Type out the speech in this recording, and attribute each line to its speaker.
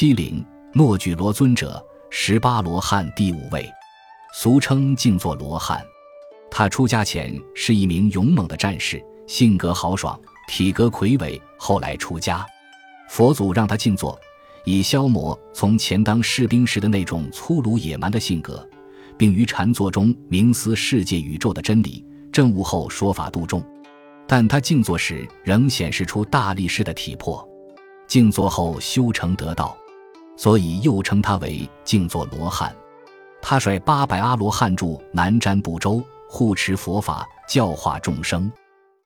Speaker 1: 七灵诺举罗尊者，十八罗汉第五位，俗称静坐罗汉。他出家前是一名勇猛的战士，性格豪爽，体格魁伟。后来出家，佛祖让他静坐，以消磨从前当士兵时的那种粗鲁野蛮的性格，并于禅坐中冥思世界宇宙的真理，证悟后说法度众。但他静坐时仍显示出大力士的体魄。静坐后修成得道，所以又称他为静坐罗汉。他率八百阿罗汉住南瞻部洲。护持佛法，教化众生。